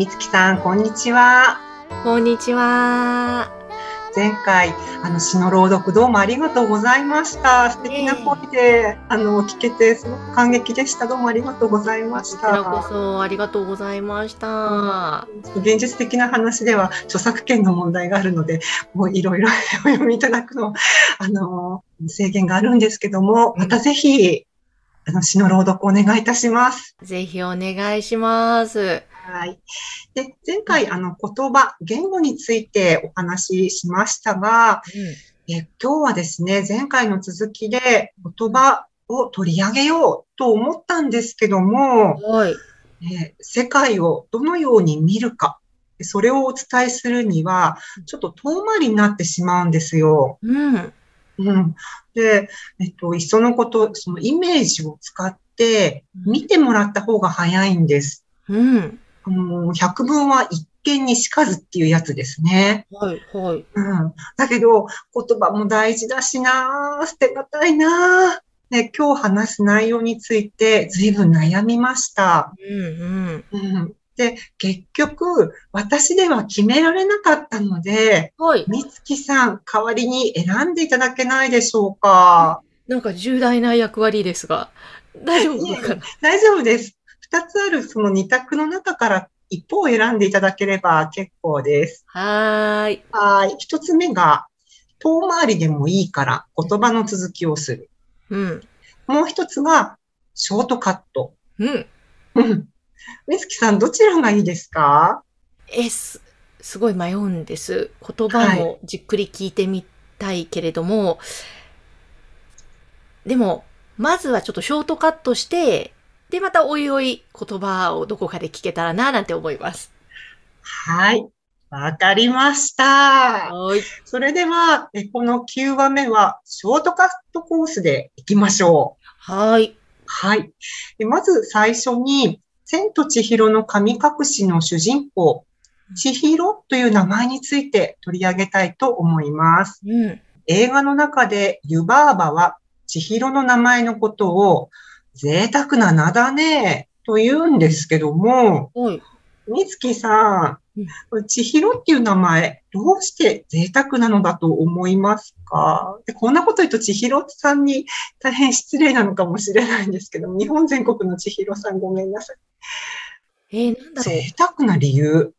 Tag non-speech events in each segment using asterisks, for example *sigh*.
みつきさんこんにちはこんにちは。前回あの詩の朗読どうもありがとうございました素敵な声で、あの聞けてすごく感激でしたどうもありがとうございましこちらこたそありがとうございました。現実的な話では著作権の問題があるのでもういろいろお読みいただくのあの制限があるんですけどもまたぜひあの詩の朗読お願いいたします。ぜひお願いします。はい。で、前回、あの、言葉、言語についてお話ししましたが、え今日はですね、前回の続きで言葉を取り上げようと思ったんですけども、はい。え世界をどのように見るか、それをお伝えするには、ちょっと遠回りになってしまうんですよ。うん。うん。で、えっと、いっそのこと、そのイメージを使って見てもらった方が早いんです。うん。あの、百聞は一見にしかずっていうやつですね。はい、はい。うん。だけど、言葉も大事だしな捨てがたいなね、今日話す内容について随分悩みました。うん、うん。うん。で、結局、私では決められなかったので、はい。みつきさん、代わりに選んでいただけないでしょうか。なんか重大な役割ですが、大丈夫かな？大丈夫です。二つあるその二択の中から一方を選んでいただければ結構です。はーい。はい。一つ目が、遠回りでもいいから言葉の続きをする。うん。もう一つが、ショートカット。うん。うん。みつきさん、どちらがいいですか？え、す、すごい迷うんです。言葉もじっくり聞いてみたいけれども、でも、まずはちょっとショートカットして、で、またおいおい言葉をどこかで聞けたらな、なんて思います。はい。わかりました。はい。それでは、えこの9話目は、ショートカットコースで行きましょう。はい。はい。でまず最初に、千と千尋の神隠しの主人公、千尋という名前について取り上げたいと思います。うん。映画の中で湯婆婆は千尋の名前のことを贅沢な名だねと言うんですけども、はい。みつきさん、千尋っていう名前、どうして贅沢なのだと思いますか？でこんなこと言うと千尋さんに大変失礼なのかもしれないんですけど、日本全国の千尋さんごめんなさい。えー、なんだろう。贅沢な理由。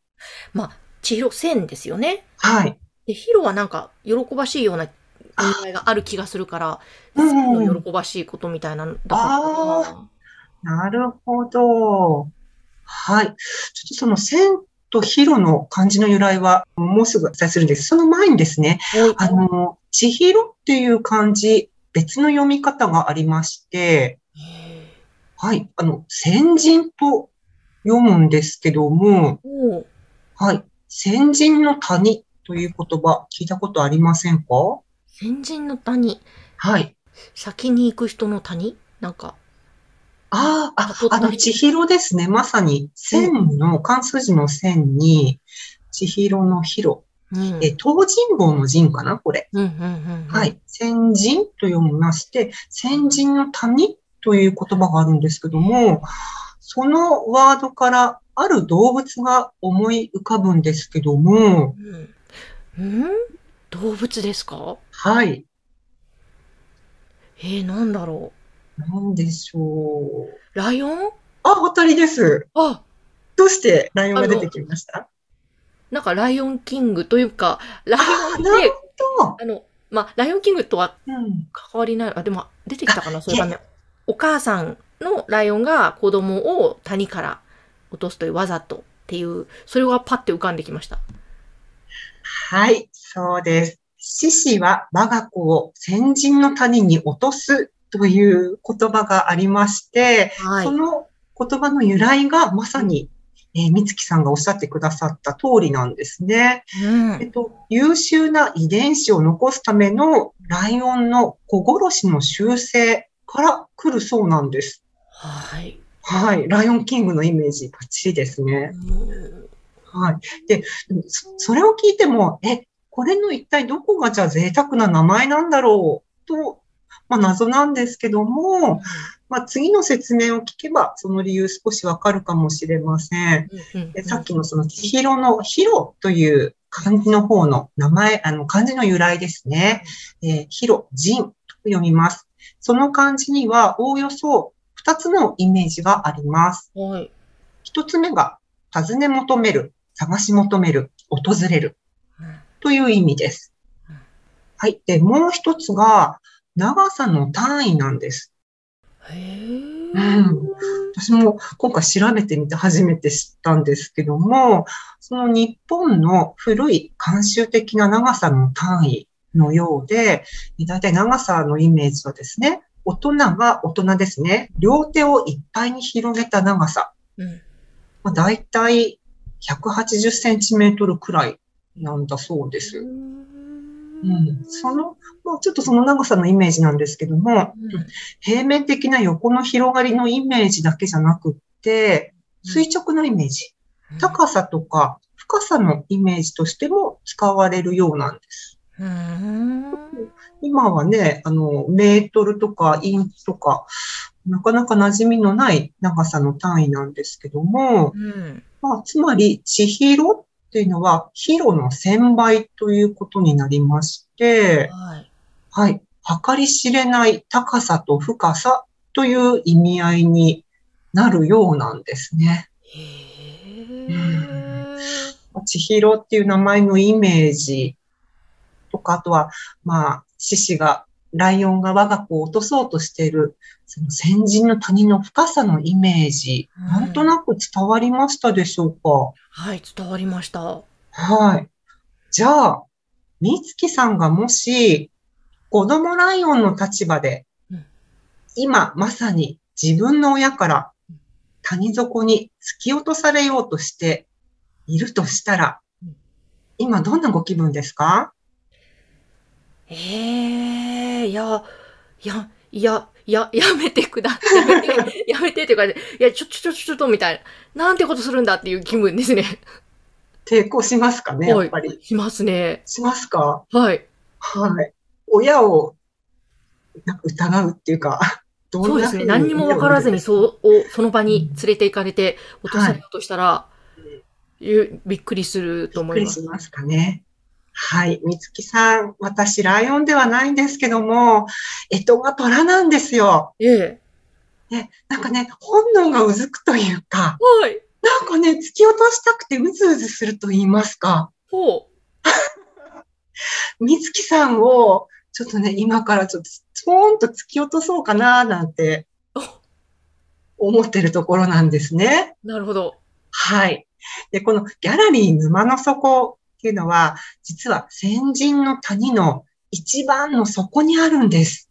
まあ、千尋線ですよね。はい。で、ヒロはなんか、喜ばしいような意味合いがある気がするから、うん線の喜ばしいことみたいなのだからかな。なるほど。はい。ちょっとその千とヒロの漢字の由来はもうすぐお伝えするんです。その前にですね、あはい。の、千尋っていう漢字、別の読み方がありまして、へはい。あの、先人と読むんですけども、はい。先人の谷という言葉聞いたことありませんか？先人の谷。はい。先に行く人の谷？なんか、ああ、あの、千尋ですね。まさに、千の、漢数字の千に、千尋の広。うん。え、東尋坊の陣かな？これ。は。い。先人と読みまして、先人の谷という言葉があるんですけども、そのワードからある動物が思い浮かぶんですけども、うん。うん？動物ですか？はい。えー、なんだろなんでしょう。う。ライオン？あ、当たりです。あ、どうしてライオンが出てきました？なんかライオンキングというか、ライオンでなあの、まあ、ライオンキングとはうん。関わりない、あ、でも出てきたかな、そういう場面。お母さんのライオンが子供を谷から落とすというわざとっていう、それがパッて浮かんできました。はい、そうです。獅子は我が子を先人の谷に落とすという言葉がありまして、はいそ。の言葉の由来がまさに、えー、三月さんがおっしゃってくださった通りなんですね。うんえっと、優秀な遺伝子を残すためのライオンの子殺しの習性から来るそうなんです。はい。はい。ライオンキングのイメージバッチリですね。うんはい。で、そそれを聞いても、え、これの一体どこがじゃあ贅沢な名前なんだろうと、まあ謎なんですけども、まあ次の説明を聞けば、その理由少しわかるかもしれません。うんでさっきのその千尋のヒロという漢字の方の名前、あの漢字の由来ですね。えー、ヒロ、ジンと読みます。その漢字にはおおよそ二つのイメージがあります。はい。一つ目が、尋ね求める、探し求める、訪れるという意味ですうん。はい。で、もう一つが、長さの単位なんです。へえ。うん私も今回調べてみて初めて知ったんですけども、その日本の古い慣習的な長さの単位のようで、だいたい長さのイメージはですね、大人が大人ですね、両手をいっぱいに広げた長さ、うんまあ、だいたい180センチメートルくらいなんだそうです。うん、その、まあ、ちょっとその長さのイメージなんですけども、平面的な横の広がりのイメージだけじゃなくって、垂直のイメージ、高さとか深さのイメージとしても使われるようなんです。うん今はね、あの、メートルとかインチとか、なかなか馴染みのない長さの単位なんですけども、うんまあ、つまり、千尋っていうのは、ヒロの1000倍ということになりまして、はい。はい。計り知れない高さと深さという意味合いになるようなんですね。へうんえ。千尋っていう名前のイメージとか、あとは、まあ、獅子が、ライオンが我が子を落とそうとしている、その先人の谷の深さのイメージ、うんなんとなく伝わりましたでしょうか？はい、伝わりました。はい。じゃあ、みつきさんがもし、子供ライオンの立場でうん、今まさに自分の親から谷底に突き落とされようとしているとしたらうん、今どんなご気分ですか？ええいや、いや、いや、や、*laughs* やめてくだ、やめて、やめてっていうか、いや、ちょ、ちょ、ちょ、ちょっと、みたいな。なんてことするんだっていう気分ですね。抵抗しますかねやはいっぱり。しますね。しますか？はい。はい。親をなんか疑うっていうか、*laughs* どそうですね。何にもわからずに、そう、をその場に連れて行かれて、落とされようとしたら、ゆびっくりするとびっ思います。くりしますかね。はい。みつきさん、私、ライオンではないんですけども、干支が虎なんですよ。ええ。ね、なんかね、本能がうずくというか、はい。なんかね、突き落としたくてうずうずすると言いますか。ほみつきさんを、ちょっとね、今からちょっと、スポーンと突き落とそうかな、なんてお、思ってるところなんですね。う。なるほど。はい。で、このギャラリー沼の底っていうのは、実は先人の谷の一番の底にあるんです。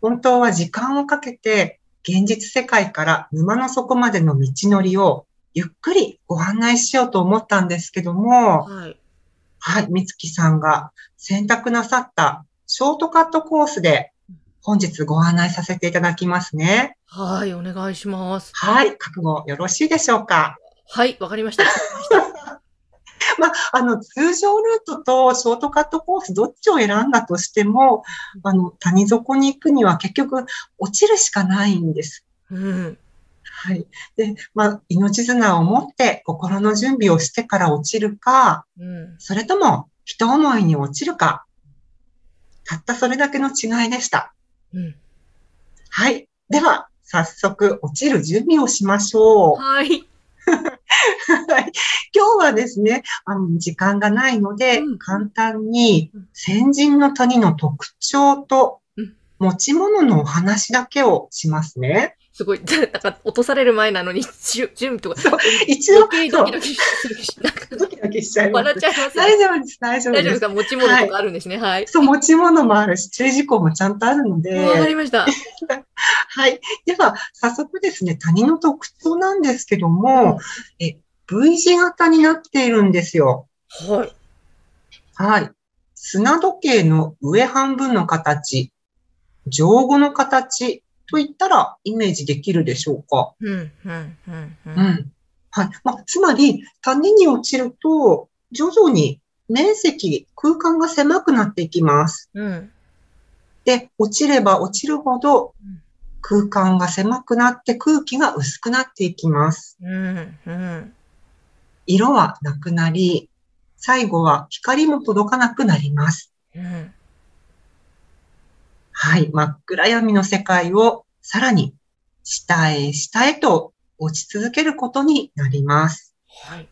本当は時間をかけて現実世界から沼の底までの道のりをゆっくりご案内しようと思ったんですけども、はい。はい、みつきさんが選択なさったショートカットコースで本日ご案内させていただきますね。はい、お願いします。はい、覚悟よろしいでしょうかはい、わかりました。*laughs* まあ、あの、通常ルートとショートカットコースどっちを選んだとしても、あの、谷底に行くには結局落ちるしかないんです。うん。はい。で、まあ、命綱を持って心の準備をしてから落ちるか、うん。それとも人思いに落ちるか、たったそれだけの違いでした。うん。はい。では、早速落ちる準備をしましょう。はい。はい。今日はですね、あの、時間がないので、うん。簡単にうん先人の谷の特徴とうん。持ち物のお話だけをしますね。すごい、*laughs* なんか落とされる前なのに、じゅ準備とか、一応ドキドキするし、なんかドキドキしちゃいます。笑っちゃいますよ大丈夫です、大丈夫で。大丈夫ですすか？持ち物とかあるんですね。はい。そう、持ち物もあるし、注意事項もちゃんとあるので。わかりました。*laughs* はい。では、早速ですね、谷の特徴なんですけども、え、V 字型になっているんですよ。はい。はい。砂時計の上半分の形、上後の形といったらイメージできるでしょうか？うん、うん、うん。はい。まあ、つまり、谷に落ちると、徐々に面積、空間が狭くなっていきます。うん。で、落ちれば落ちるほどうん空間が狭くなって空気が薄くなっていきます。うん、うん。色はなくなり、最後は光も届かなくなります。うん。はい。真っ暗闇の世界をさらに下へ下へと落ち続けることになります。はい。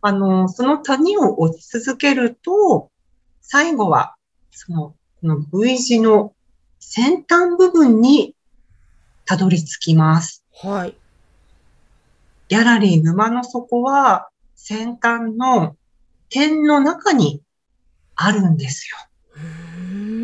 あの、その谷を落ち続けると、最後は、その、この V 字の先端部分にたどり着きます。はい。ギャラリー沼の底は先端の点の中にあるんですよ。うーん。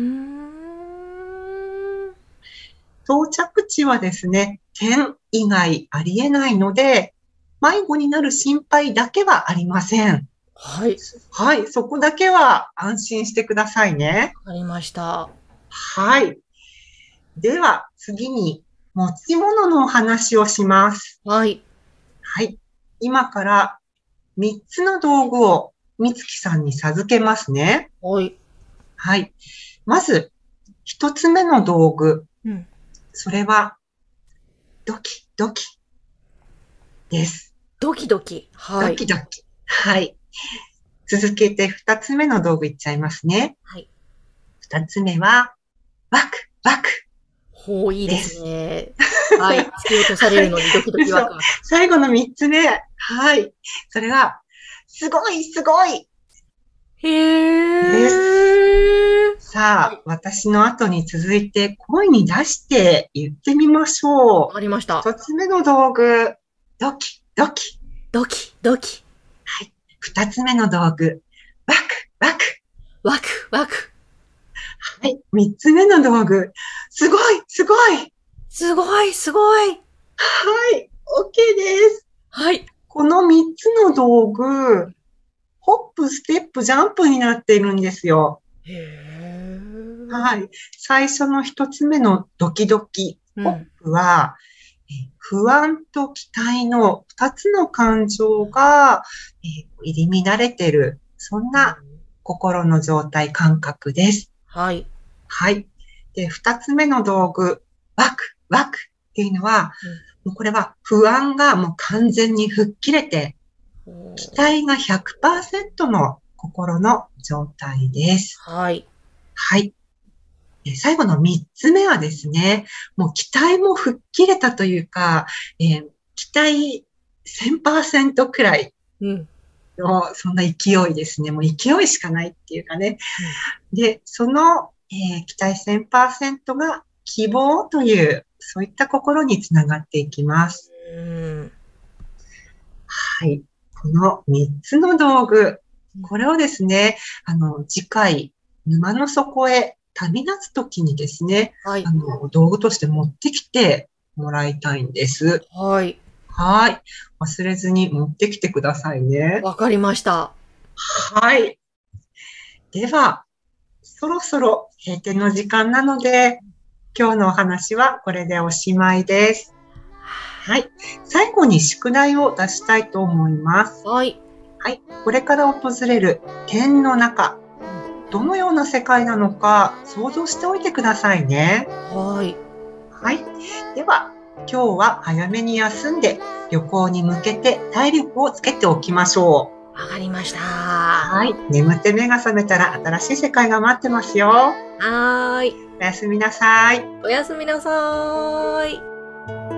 到着地はですね、点以外ありえないので、迷子になる心配だけはありません。はい。はい、そこだけは安心してくださいね。わかりました。はい。では、次に持ち物のお話をします。はい。はい。今から3つの道具をみつきさんに授けますね。はい。はい。まず、1つ目の道具。うん。それは、ドキドキです。ドキドキ。はい。ドキドキ。はい。続けて2つ目の道具いっちゃいますね。はい。2つ目は、ワクワク。ほう、いいですね。はい。突き落とされるのに *laughs* ドキドキワクワク。最後の3つ目。はい。それは、すごいすごいへー。さあ、私の後に続いて声に出して言ってみましょう。わかりました。一つ目の道具、ドキ、ドキ。ドキ、ドキ。二つ目の道具、ワク、ワク。ワク、ワク。はい。三つ目の道具、すごい、すごい。すごい、すごい。はい。OK です。はい。この三つの道具、ホップ、ステップ、ジャンプになっているんですよ。はい。最初の一つ目のドキドキ、ホッうん。プは、え不安と期待の二つの感情が、えー入り乱れてる、そんな心の状態感覚です。はい。はい。で、二つ目の道具、ワク、ワクっていうのは、もうこれは不安がもう完全に吹っ切れて、期待が100%の心の状態です。はい。はい。えー最後の三つ目はですね、もう期待も吹っ切れたというか、えー期待1000%くらいうん。の、そんな勢いですね。もう勢いしかないっていうかね。で、その、えー期待1000%が希望という、そういった心につながっていきます。うん。はい。この3つの道具、これをですね、あの、次回、沼の底へ旅立つときにですね、はいあ。の、道具として持ってきてもらいたいんです。はい。はい。忘れずに持ってきてくださいね。わかりました。はい。では、そろそろ閉店の時間なので、今日のお話はこれでおしまいです。はい。最後に宿題を出したいと思います。はい。はい。これから訪れる点の中、どのような世界なのか想像しておいてくださいね。はい。はい。では、今日は早めに休んで旅行に向けて体力をつけておきましょう。わかりました。はい。眠って目が覚めたら新しい世界が待ってますよ。はーい。おやすみなさい。おやすみなさーい。